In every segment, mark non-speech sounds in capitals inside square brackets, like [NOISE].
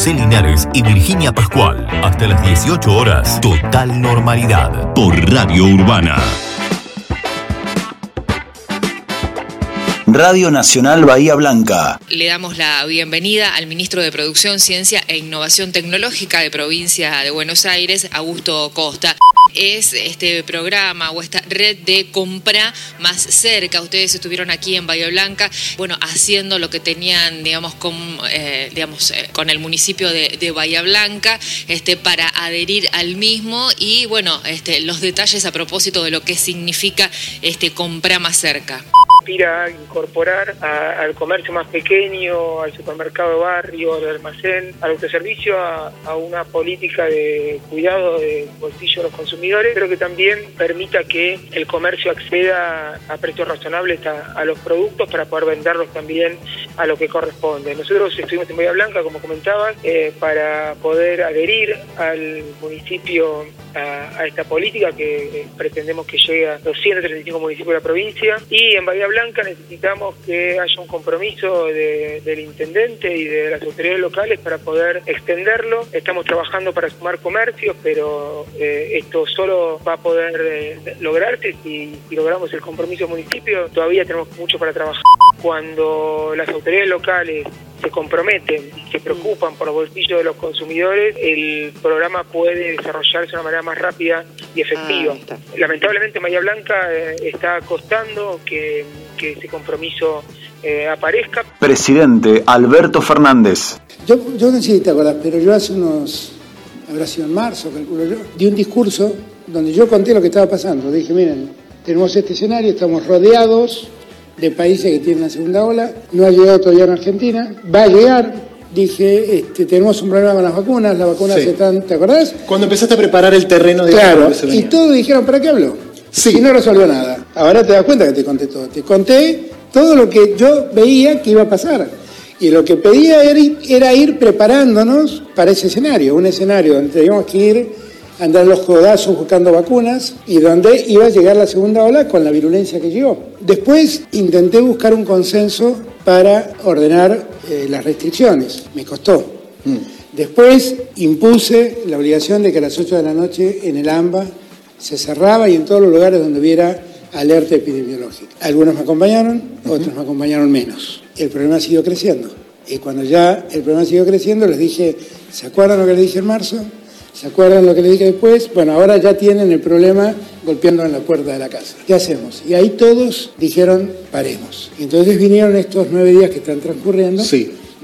José Linares y Virginia Pascual. Hasta las 18 horas, total normalidad. Por Radio Urbana. Radio Nacional Bahía Blanca. Le damos la bienvenida al ministro de Producción, Ciencia e Innovación Tecnológica de provincia de Buenos Aires, Augusto Costa. Es este programa o esta red de compra más cerca. Ustedes estuvieron aquí en Bahía Blanca, bueno, haciendo lo que tenían, digamos, con, eh, digamos, eh, con el municipio de, de, Bahía Blanca, este, para adherir al mismo y, bueno, este, los detalles a propósito de lo que significa este compra más cerca aspira a incorporar al comercio más pequeño, al supermercado de barrio, al almacén, al autoservicio, a, una política de cuidado del bolsillo de los consumidores, pero que también permita que el comercio acceda a precios razonables a, los productos para poder venderlos también a lo que corresponde. Nosotros estuvimos en Bahía Blanca, como comentabas, eh, para poder adherir al municipio a, esta política que pretendemos que llegue a 235 municipios de la provincia y en Bahía Blanca necesitamos que haya un compromiso del intendente y de las autoridades locales para poder extenderlo. Estamos trabajando para sumar comercios, pero eh, esto solo va a poder eh, lograrse si, si logramos el compromiso del municipio. Todavía tenemos mucho para trabajar. Cuando las autoridades locales se comprometen y se preocupan por los bolsillos de los consumidores, el programa puede desarrollarse de una manera más rápida y efectiva. Ah, Lamentablemente María Blanca eh, está costando que, ese compromiso eh, aparezca. Presidente Alberto Fernández. Yo, yo no sé si te acordás, pero yo hace unos, habrá sido en marzo, calculo yo, di un discurso donde yo conté lo que estaba pasando. Dije, miren, tenemos este escenario, estamos rodeados de países que tienen la segunda ola, no ha llegado todavía en Argentina, va a llegar, dije, este, tenemos un problema con las vacunas, las vacunas están, ¿te acordás? Cuando empezaste a preparar el terreno de Claro, y todos dijeron, ¿para qué habló? Sí. Y no resolvió nada. Ahora te das cuenta que te conté todo. Te conté todo lo que yo veía que iba a pasar. Y lo que pedía era, era ir preparándonos para ese escenario, un escenario donde teníamos que ir andar los codazos buscando vacunas y donde iba a llegar la segunda ola con la virulencia que llegó. Después intenté buscar un consenso para ordenar eh, las restricciones, me costó. Mm. Después impuse la obligación de que a las 8 de la noche en el AMBA se cerraba y en todos los lugares donde hubiera alerta epidemiológica. Algunos me acompañaron, otros me acompañaron menos. El problema ha sido creciendo. Y cuando ya el problema ha sido creciendo, les dije, ¿se acuerdan lo que les dije en marzo? ¿Se acuerdan lo que le dije después? Bueno, ahora ya tienen el problema golpeando en la puerta de la casa. ¿Qué hacemos? Y ahí todos dijeron, paremos. Entonces vinieron estos nueve días que están transcurriendo.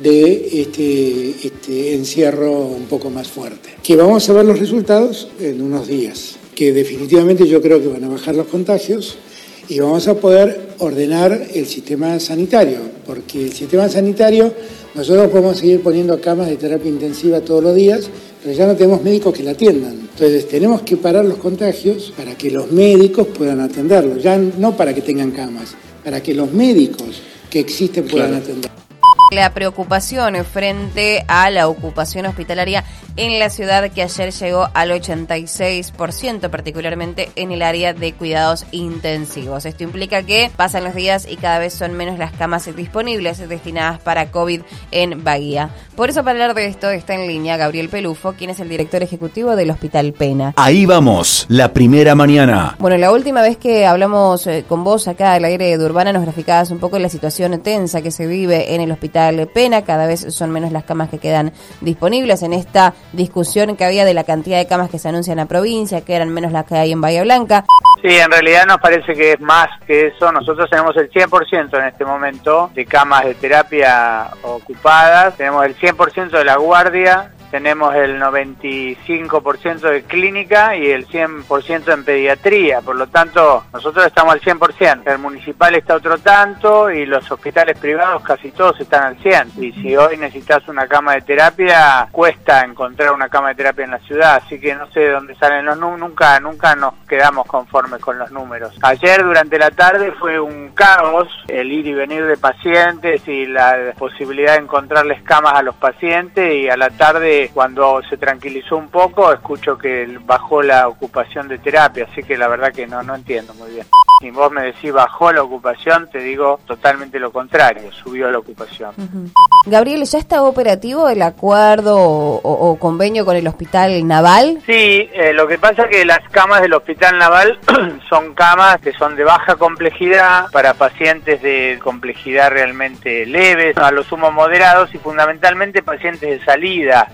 de este, este encierro un poco más fuerte. Que vamos a ver los resultados en unos días, que definitivamente yo creo que van a bajar los contagios y vamos a poder ordenar el sistema sanitario, porque el sistema sanitario nosotros podemos seguir poniendo camas de terapia intensiva todos los días, pero ya no tenemos médicos que la atiendan. Entonces tenemos que parar los contagios para que los médicos puedan atenderlos, ya no para que tengan camas, para que los médicos que existen puedan atender. La preocupación frente a la ocupación hospitalaria en la ciudad que ayer llegó al 86%, particularmente en el área de cuidados intensivos. Esto implica que pasan los días y cada vez son menos las camas disponibles destinadas para COVID en Bahía. Por eso, para hablar de esto, está en línea Gabriel Pelufo, quien es el director ejecutivo del Hospital Pena. Ahí vamos, la primera mañana. Bueno, la última vez que hablamos eh, con vos acá al aire de Urbana nos graficabas un poco la situación tensa que se vive en el Hospital Pena. Cada vez son menos las camas que quedan disponibles en esta discusión que había de la cantidad de camas que se anuncian la provincia, que eran menos las que hay en Bahía Blanca. Sí, en realidad nos parece que es más que eso. Nosotros tenemos el 100% en este momento de camas de terapia ocupadas, tenemos el 100% de la guardia tenemos el 95% de clínica y el 100% en pediatría, por lo tanto nosotros estamos al 100%, el municipal está otro tanto y los hospitales privados casi todos están al 100%. Y si hoy necesitas una cama de terapia, cuesta encontrar una cama de terapia en la ciudad, así que no sé de dónde salen los números, nunca, nunca nos quedamos conformes con los números. Ayer durante la tarde fue un caos el ir y venir de pacientes y la posibilidad de encontrarles camas a los pacientes y a la tarde cuando se tranquilizó un poco, escucho que bajó la ocupación de terapia, así que la verdad que no, no entiendo muy bien. Si vos me decís bajó la ocupación, te digo totalmente lo contrario, subió la ocupación. Gabriel, ¿ya está operativo el acuerdo o, convenio con el Hospital Naval? Sí, eh, lo que pasa es que las camas del Hospital Naval [CLEARS THROAT] son camas que son de baja complejidad para pacientes de complejidad realmente leves, a lo sumo moderados y fundamentalmente pacientes de salida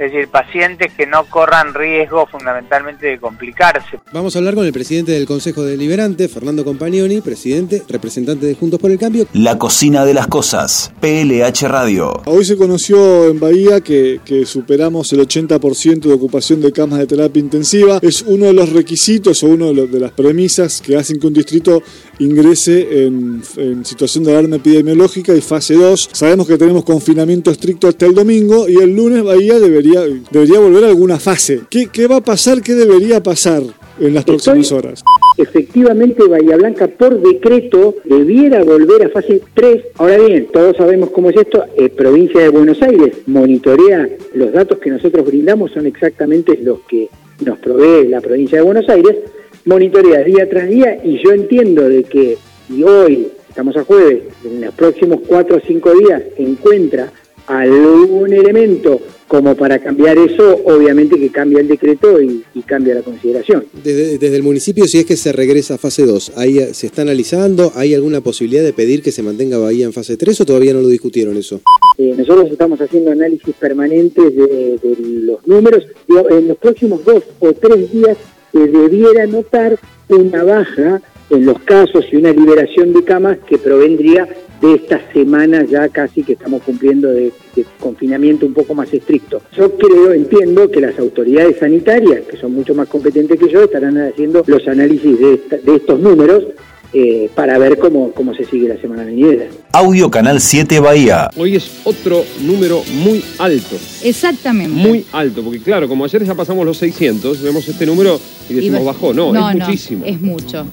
es decir, pacientes que no corran riesgo fundamentalmente de complicarse. Vamos a hablar con el presidente del Consejo Deliberante, Fernando Compagnoni, presidente, representante de Juntos por el Cambio. La cocina de las cosas, PLH Radio. Hoy se conoció en Bahía que, superamos el 80% de ocupación de camas de terapia intensiva. Es uno de los requisitos o una de las premisas que hacen que un distrito ingrese en, situación de alarma epidemiológica y fase 2. Sabemos que tenemos confinamiento estricto hasta el domingo y el lunes Bahía debería, debería volver a alguna fase. ¿Qué, ¿Qué va a pasar? ¿Qué debería pasar en las próximas horas? Efectivamente, Bahía Blanca por decreto debiera volver a fase 3. Ahora bien, todos sabemos cómo es esto. Eh, provincia de Buenos Aires monitorea los datos que nosotros brindamos, son exactamente los que nos provee la provincia de Buenos Aires monitorea día tras día y yo entiendo de que si hoy, estamos a jueves, en los próximos cuatro o cinco días encuentra algún elemento como para cambiar eso, obviamente que cambia el decreto y, cambia la consideración. Desde, el municipio, si es que se regresa a fase 2, ¿ahí ¿se está analizando? ¿Hay alguna posibilidad de pedir que se mantenga Bahía en fase 3 o todavía no lo discutieron eso? Eh, nosotros estamos haciendo análisis permanentes de, de los números. En los próximos dos o tres días se debiera notar una baja en los casos y una liberación de camas que provendría de esta semana ya casi que estamos cumpliendo de, confinamiento un poco más estricto. Yo creo, entiendo que las autoridades sanitarias, que son mucho más competentes que yo, estarán haciendo los análisis de, de estos números eh, para ver cómo, cómo se sigue la semana venidera. Audio Canal 7 Bahía. Hoy es otro número muy alto. Exactamente. Muy alto, porque claro, como ayer ya pasamos los 600, vemos este número y decimos bajó. No, es muchísimo. es mucho.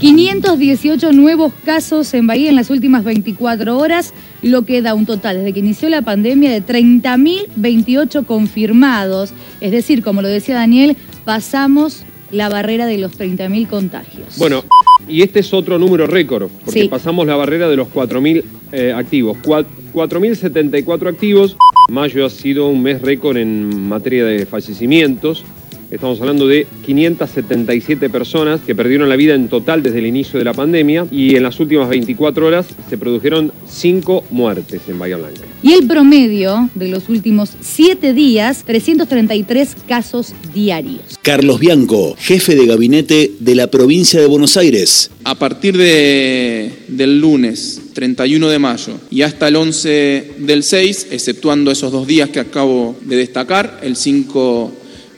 518 nuevos casos en Bahía en las últimas 24 horas, lo que da un total desde que inició la pandemia de 30.028 confirmados. Es decir, como lo decía Daniel, pasamos la barrera de los 30.000 contagios. Bueno, y este es otro número récord, porque pasamos la barrera de los 4.000 eh, activos. 4.074 activos. Mayo ha sido un mes récord en materia de fallecimientos. Estamos hablando de 577 personas que perdieron la vida en total desde el inicio de la pandemia y en las últimas 24 horas se produjeron 5 muertes en Bahía Blanca. Y el promedio de los últimos 7 días, 333 casos diarios. Carlos Bianco, jefe de gabinete de la provincia de Buenos Aires. A partir de, del lunes 31 de mayo y hasta el 11 del 6, exceptuando esos dos días que acabo de destacar, el 5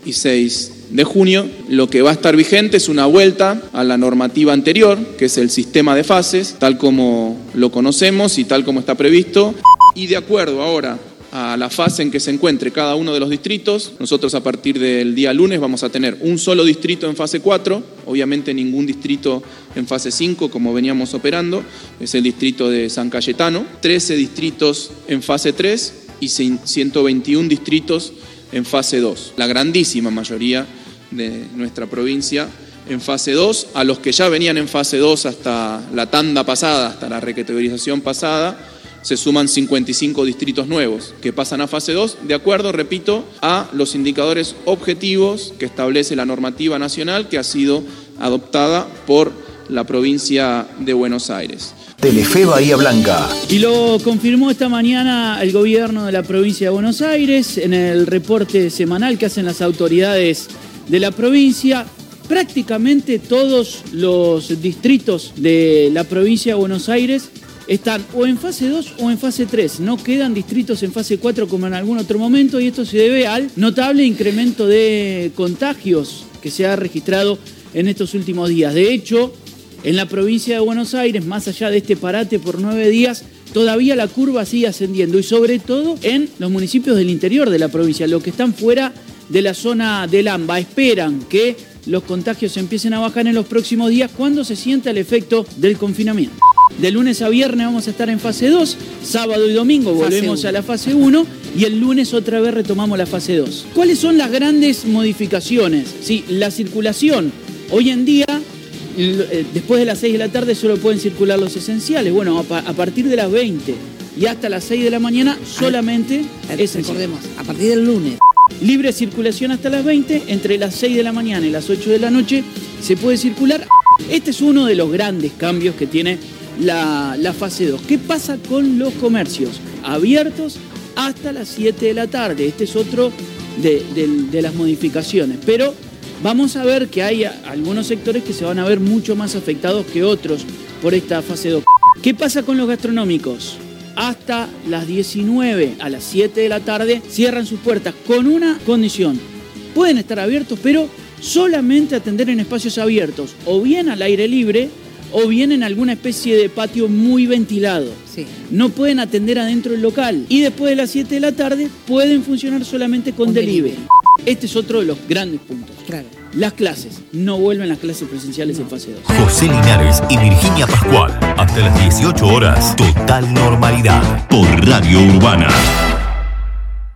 y 6 de junio, lo que va a estar vigente es una vuelta a la normativa anterior, que es el sistema de fases, tal como lo conocemos y tal como está previsto. Y de acuerdo ahora a la fase en que se encuentre cada uno de los distritos. Nosotros a partir del día lunes vamos a tener un solo distrito en fase 4, obviamente ningún distrito en fase 5 como veníamos operando, es el distrito de San Cayetano, 13 distritos en fase 3 y 121 distritos en fase 2. La grandísima mayoría de nuestra provincia en fase 2, a los que ya venían en fase 2 hasta la tanda pasada, hasta la recategorización pasada, se suman 55 distritos nuevos que pasan a fase 2, de acuerdo, repito, a los indicadores objetivos que establece la normativa nacional que ha sido adoptada por la provincia de Buenos Aires. Telefe Bahía Blanca. Y lo confirmó esta mañana el gobierno de la provincia de Buenos Aires en el reporte semanal que hacen las autoridades de la provincia. Prácticamente todos los distritos de la provincia de Buenos Aires están o en fase 2 o en fase 3. No quedan distritos en fase 4 como en algún otro momento y esto se debe al notable incremento de contagios que se ha registrado en estos últimos días. De hecho, en la provincia de Buenos Aires, más allá de este parate por nueve días, todavía la curva sigue ascendiendo y sobre todo en los municipios del interior de la provincia, los que están fuera de la zona del AMBA. Esperan que los contagios empiecen a bajar en los próximos días cuando se sienta el efecto del confinamiento. De lunes a viernes vamos a estar en fase 2, sábado y domingo volvemos a la fase 1 y el lunes otra vez retomamos la fase 2. ¿Cuáles son las grandes modificaciones? Sí, la circulación. Hoy en día después de las 6 de la tarde solo pueden circular los esenciales. Bueno, a, partir de las 20 y hasta las 6 de la mañana solamente es Recordemos, a partir del lunes. Libre circulación hasta las 20, entre las 6 de la mañana y las 8 de la noche se puede circular. Este es uno de los grandes cambios que tiene la, fase 2. ¿Qué pasa con los comercios? Abiertos hasta las 7 de la tarde. Este es otro de, de las modificaciones. Pero vamos a ver que hay algunos sectores que se van a ver mucho más afectados que otros por esta fase 2. ¿Qué pasa con los gastronómicos? Hasta las 19 a las 7 de la tarde cierran sus puertas con una condición. Pueden estar abiertos, pero solamente atender en espacios abiertos, o bien al aire libre, o bien en alguna especie de patio muy ventilado. No pueden atender adentro del local. Y después de las 7 de la tarde pueden funcionar solamente con, delivery. Este es otro de los grandes puntos. Claro. Las clases. No vuelven las clases presenciales en fase 2. José Linares y Virginia Pascual. Hasta las 18 horas. Total normalidad. Por Radio Urbana.